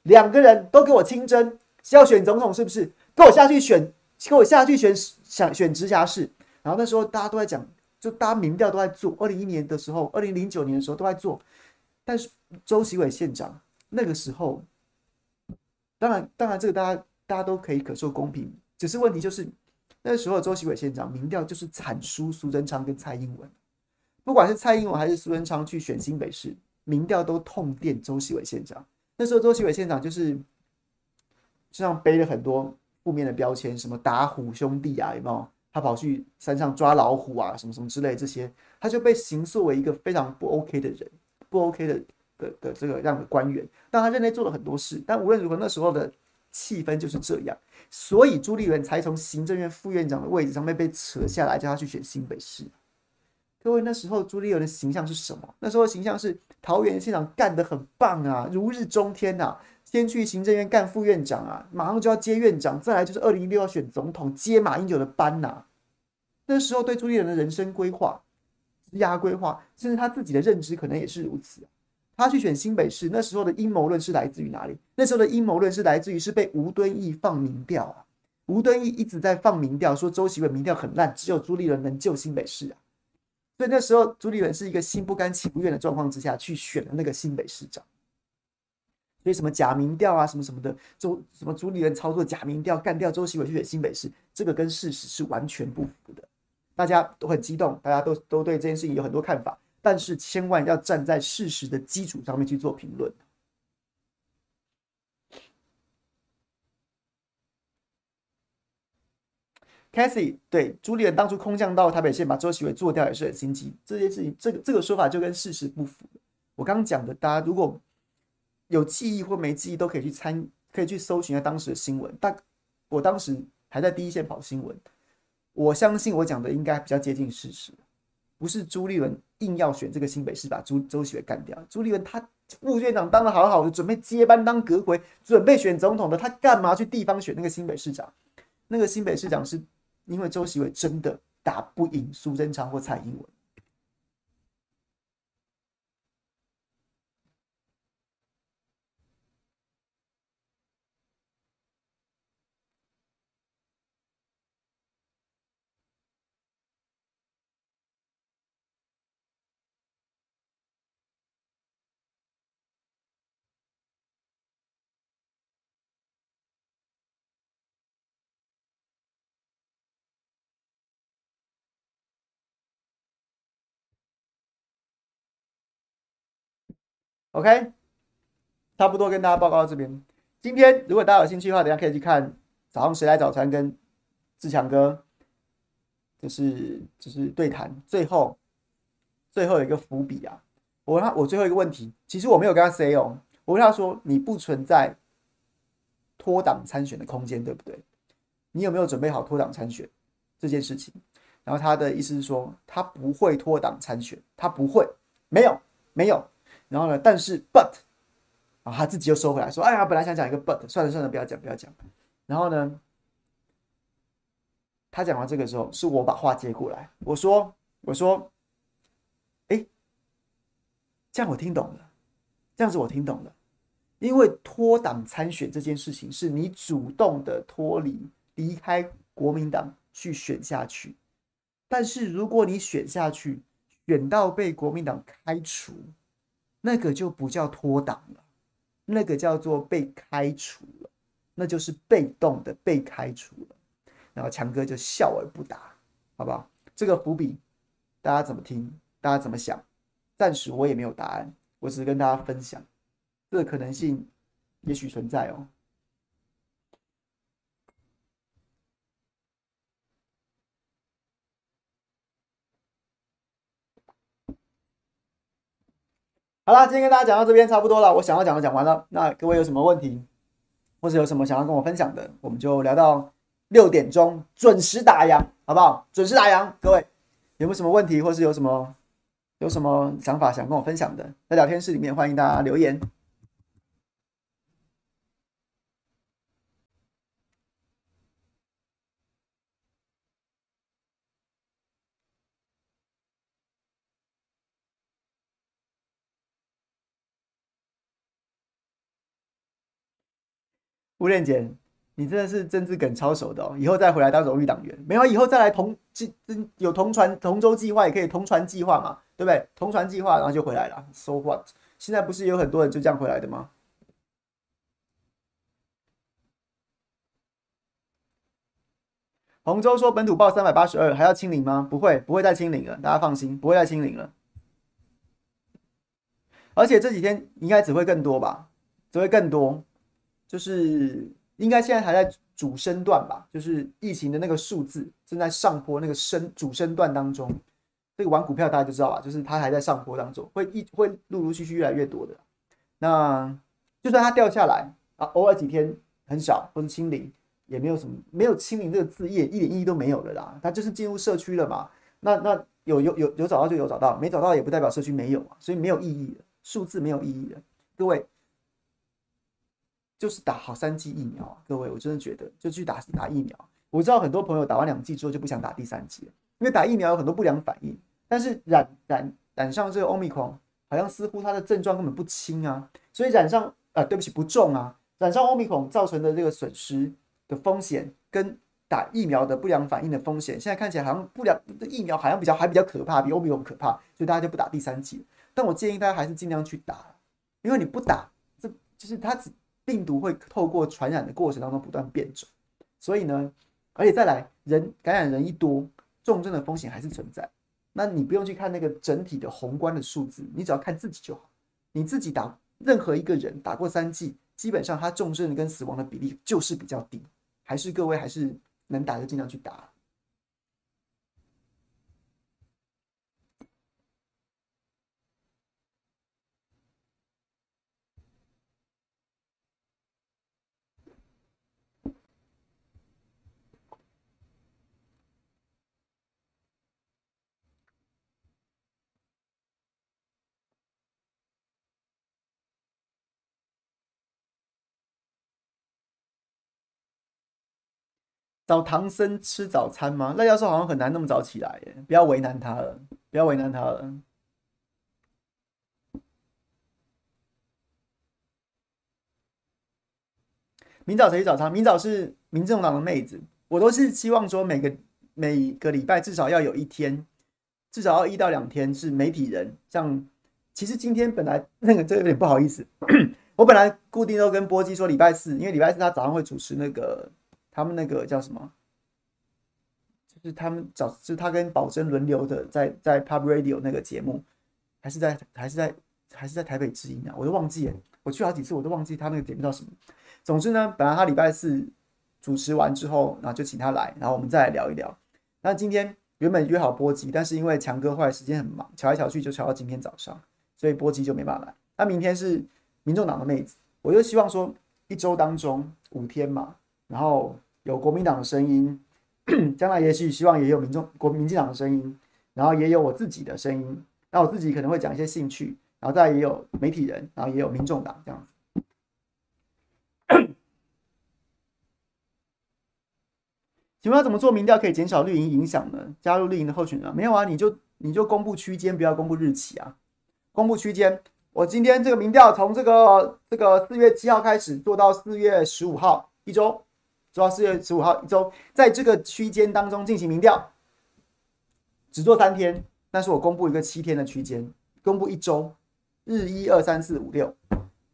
两个人都给我亲征，要选总统是不是？给我下去选，给我下去选，想选直辖市。然后那时候大家都在讲，就大家民调都在做。二零一一年的时候，二零零九年的时候都在做。但是周习伟县长那个时候，当然当然这个大家。大家都可以可受公平，只是问题就是那时候周习伟县长民调就是惨输苏贞昌跟蔡英文，不管是蔡英文还是苏贞昌去选新北市，民调都痛电周锡玮县长。那时候周锡玮县长就是身上背了很多负面的标签，什么打虎兄弟啊，有没有？他跑去山上抓老虎啊，什么什么之类这些，他就被形塑为一个非常不 OK 的人，不 OK 的的的这个样的官员。但他任内做了很多事，但无论如何那时候的。气氛就是这样，所以朱立伦才从行政院副院长的位置上面被扯下来，叫他去选新北市。各位，那时候朱立伦的形象是什么？那时候的形象是桃园县长干得很棒啊，如日中天呐、先去行政院干副院长啊，马上就要接院长，再来就是二零一六要选总统，接马英九的班呐、那时候对朱立伦的人生规划、职涯规划，甚至他自己的认知，可能也是如此。他去选新北市，那时候的阴谋论是来自于哪里？那时候的阴谋论是来自于是被吴敦义放民调啊，吴敦义一直在放民调，说周锡玮民调很烂，只有朱立伦能救新北市啊。所以那时候朱立伦是一个心不甘情不愿的状况之下去选了那个新北市长。所以什么假民调啊，什么什么的，周什么朱立伦操作假民调干掉周锡玮去选新北市，这个跟事实是完全不符的。大家都很激动，大家都都对这件事情有很多看法。但是千万要站在事实的基础上面去做评论。Cathy 对朱立伦当初空降到台北县把周锡玮做掉也是很心机，这件事情这个这个说法就跟事实不符。我刚刚讲的，大家如果有记忆或没记忆，都可以去参，可以去搜寻一下当时的新闻。但我当时还在第一线跑新闻，我相信我讲的应该比较接近事实，不是朱立伦硬要选这个新北市把朱周锡玮干掉。朱立伦他副院长当的好好的，准备接班当阁揆，准备选总统的，他干嘛去地方选那个新北市长？那个新北市长是因为周锡伟真的打不赢苏贞昌或蔡英文。OK，差不多跟大家报告到这边。今天如果大家有兴趣的话，等下可以去看早上谁来早餐跟志强哥，就是就是对谈。最后最后有一个伏笔啊，我问他，我最后一个问题，其实我没有跟他 say 哦，我问他说，你不存在脱党参选的空间，对不对？你有没有准备好脱党参选这件事情？然后他的意思是说，他不会脱党参选，他不会，没有，没有。然后呢？但是，but，啊，他自己又收回来说：“哎呀，本来想讲一个 but，算了算了，不要讲，不要讲。”然后呢，他讲完这个时候，是我把话接过来，我说：“我说，哎，这样我听懂了，这样子我听懂了，因为脱党参选这件事情，是你主动的脱离，离开国民党去选下去。但是如果你选下去，选到被国民党开除。”那个就不叫脱党了，那个叫做被开除了，那就是被动的被开除了。然后强哥就笑而不答，好不好？这个伏笔大家怎么听？大家怎么想？暂时我也没有答案，我只是跟大家分享，这个可能性也许存在哦。好了，今天跟大家讲到这边差不多了，我想要讲的讲完了。那各位有什么问题，或者有什么想要跟我分享的，我们就聊到六点钟准时打烊，好不好？准时打烊，各位有没有什么问题，或是有什么有什么想法想跟我分享的，在聊天室里面欢迎大家留言。吴练姐，你真的是政治梗超熟的哦！以后再回来当荣誉党员，没有？以后再来同计有同船同舟计划，也可以同船计划嘛，对不对？同船计划，然后就回来了。So what？现在不是有很多人就这样回来的吗？洪州说本土报三百八十二，还要清零吗？不会，不会再清零了，大家放心，不会再清零了。而且这几天应该只会更多吧？只会更多。就是应该现在还在主升段吧，就是疫情的那个数字正在上坡那个升主升段当中。这个玩股票大家就知道吧，就是它还在上坡当中，会一会陆陆续续越来越多的。那就算它掉下来啊，偶尔几天很少或者清零，也没有什么，没有清零这个字也一点意义都没有了啦。它就是进入社区了嘛。那那有有有有找到就有找到，没找到也不代表社区没有啊，所以没有意义的数字没有意义的，各位。就是打好三剂疫苗啊，各位，我真的觉得就去打打疫苗。我知道很多朋友打完两剂之后就不想打第三剂了，因为打疫苗有很多不良反应。但是染染染上这个欧米狂好像似乎它的症状根本不轻啊，所以染上啊、对不起，不重啊。染上欧米狂造成的这个损失的风险，跟打疫苗的不良反应的风险，现在看起来好像不良的疫苗好像比较还比较可怕，比 Omicron 可怕，所以大家就不打第三剂。但我建议大家还是尽量去打，因为你不打，这就是它只。病毒会透过传染的过程当中不断变种，所以呢，而且再来人感染人一多，重症的风险还是存在。那你不用去看那个整体的宏观的数字，你只要看自己就好。你自己打任何一个人打过三剂，基本上他重症跟死亡的比例就是比较低。还是各位还是能打就尽量去打，找唐僧吃早餐吗？赖教授好像很难那么早起来耶，不要为难他了，不要为难他了。明早谁去找他？明早是民政党的妹子，我都是希望说每个每个礼拜至少要有一天，至少要一到两天是媒体人。像其实今天本来那个这个有点不好意思，我本来固定都跟波基说礼拜四，因为礼拜四他早上会主持那个他们那个叫什么，就是他们早就是他跟宝珍轮流的在在 Pub Radio 那个节目，还是在还是在还是在台北之音啊，我都忘记了，我去好几次我都忘记他那个节目叫什么。总之呢，本来他礼拜四主持完之后，然后就请他来，然后我们再来聊一聊。那今天原本约好波及，但是因为强哥后来时间很忙，瞧来瞧去就瞧到今天早上，所以波及就没办法来。那明天是民众党的妹子，我就希望说一周当中五天嘛，然后有国民党的声音，将来也许希望也有民众国民进党的声音，然后也有我自己的声音。那我自己可能会讲一些兴趣，然后再也有媒体人，然后也有民众党这样子。请问要怎么做民调可以减少绿营影响呢？加入绿营的候选人没有啊？你就你就公布区间，不要公布日期啊。公布区间，我今天这个民调从这个这个四月七号开始做到四月十五号一周，做到四月十五号一周，在这个区间当中进行民调，只做三天，但是我公布一个七天的区间，公布一周，日一二三四五六，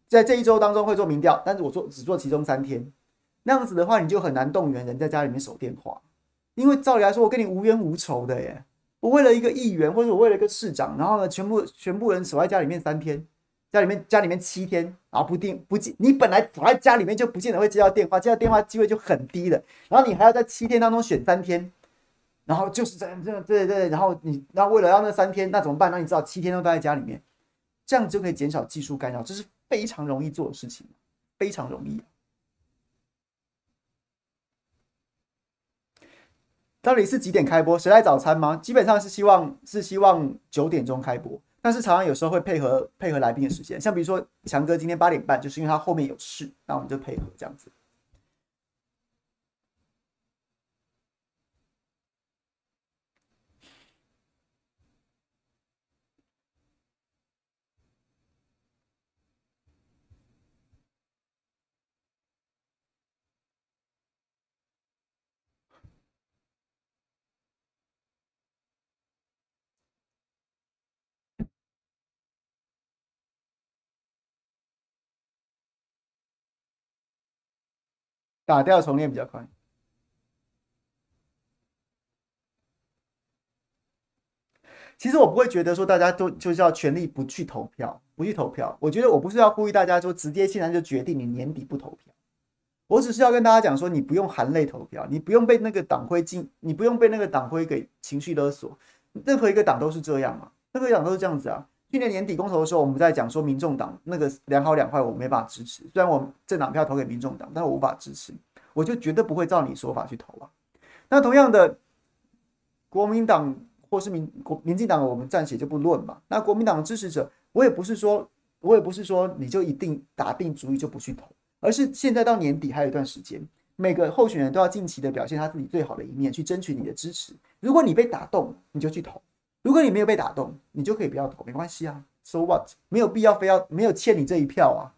在这一周当中会做民调，但是我做只做其中三天。那样子的话，你就很难动员人在家里面守电话，因为照理来说，我跟你无冤无仇的耶。我为了一个议员，或者我为了一个市长，然后呢，全部全部人守在家里面三天，家里面家里面七天，然后不定不见，你本来守在家里面就不见得会接到电话，接到电话机会就很低了。然后你还要在七天当中选三天，然后就是这样这样对对对，然后你那为了要那三天，那怎么办？那你知道七天都待在家里面，这样就可以减少技术干扰，这是非常容易做的事情，非常容易。到底是几点开播？谁来早餐吗？基本上是希望是希望九点钟开播，但是常常有时候会配合配合来宾的时间，像比如说强哥今天八点半，就是因为他后面有事，那我们就配合这样子。打掉重练比较快。其实我不会觉得说大家都就是要全力不去投票，不去投票。我觉得我不是要呼吁大家说直接现在就决定你年底不投票。我只是要跟大家讲说，你不用含泪投票，你不用被那个党徽进，你不用被那个党徽给情绪勒索。任何一个党都是这样嘛，任何一个党都是这样子啊。去年年底公投的时候，我们在讲说民众党那个两好两坏，我没办法支持。虽然我政党票投给民众党，但我无法支持，我就绝对不会照你说法去投啊。那同样的，国民党或是民国民进党，我们暂且就不论嘛。那国民党的支持者，我也不是说，我也不是说你就一定打定主意就不去投，而是现在到年底还有一段时间，每个候选人都要尽其的表现他自己最好的一面，去争取你的支持。如果你被打动，你就去投。如果你没有被打动，你就可以不要投，没关系啊。So what？没有必要非要没有欠你这一票啊，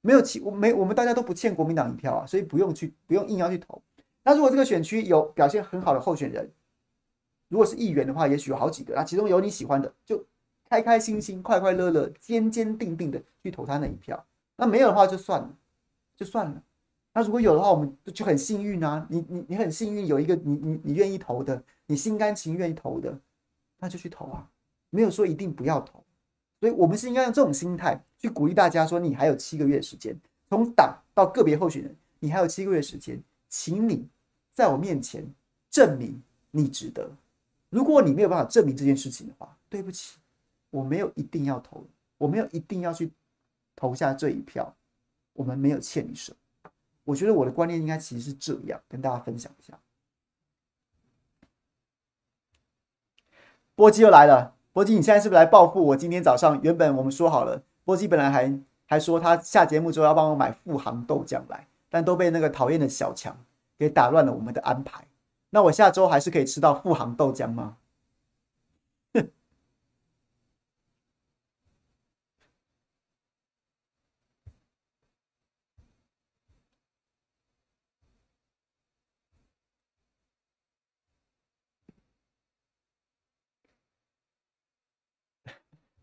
没有欠我没我们大家都不欠国民党一票啊，所以不用去不用硬要去投。那如果这个选区有表现很好的候选人，如果是议员的话，也许有好几个，那其中有你喜欢的，就开开心心、快快乐乐、坚坚定定的去投他那一票。那没有的话就算了，就算了。那如果有的话，我们就很幸运啊，你你你很幸运有一个你你你愿意投的，你心甘情愿投的。那就去投啊，没有说一定不要投，所以我们是应该用这种心态去鼓励大家说，你还有七个月时间，从党到个别候选人，你还有七个月时间，请你在我面前证明你值得。如果你没有办法证明这件事情的话，对不起，我没有一定要投，我没有一定要去投下这一票，我们没有欠你什么。我觉得我的观念应该其实是这样，跟大家分享一下。波基又来了，波基，你现在是不是来报复我？今天早上原本我们说好了，波基本来还还说他下节目之后要帮我买富航豆浆来，但都被那个讨厌的小强给打乱了我们的安排。那我下周还是可以吃到富航豆浆吗？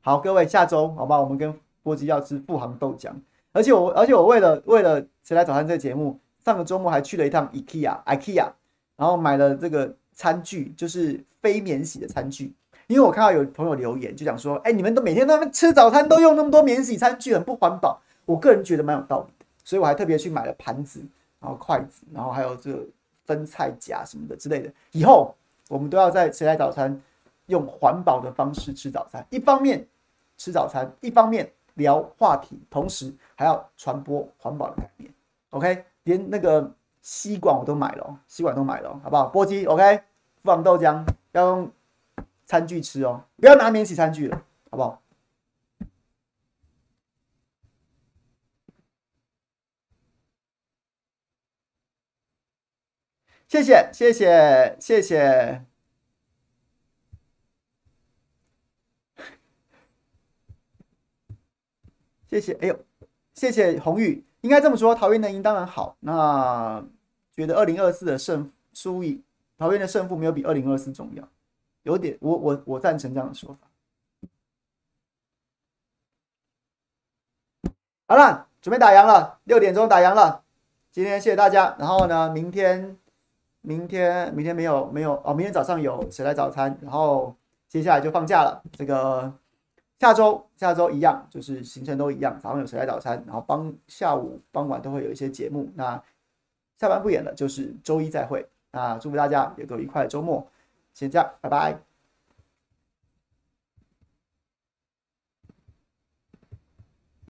好，各位，下周好吧，我们跟波吉要吃富航豆浆，而且我，而且我为了为了谁来早餐这个节目，上个周末还去了一趟 IKEA，IKEA，然后买了这个餐具，就是非免洗的餐具，因为我看到有朋友留言就讲说，哎，你们都每天都吃早餐都用那么多免洗餐具，很不环保。我个人觉得蛮有道理的，所以我还特别去买了盘子，然后筷子，然后还有这个分菜夹什么的之类的。以后我们都要在谁来早餐用环保的方式吃早餐，一方面。吃早餐，一方面聊话题，同时还要传播环保的概念。OK，连那个吸管我都买了，吸管都买了，好不好？波基，OK，放豆浆要用餐具吃哦，不要拿免洗餐具了，好不好？谢谢，谢谢，谢谢。谢谢，哎呦，谢谢红玉，应该这么说，桃园能赢当然好。那觉得二零二四的胜输赢，桃园的胜负没有比二零二四重要，有点，我我我赞成这样的说法。好了，准备打烊了，六点钟打烊了。今天谢谢大家，然后呢，明天，明天，明天没有没有哦，明天早上有谁来早餐，然后接下来就放假了，这个。下周下周一样，就是行程都一样。早上有谁来早餐，然后帮下午傍晚都会有一些节目。那下班不演了，就是周一再会。那祝福大家有个愉快的周末，先这样，拜拜。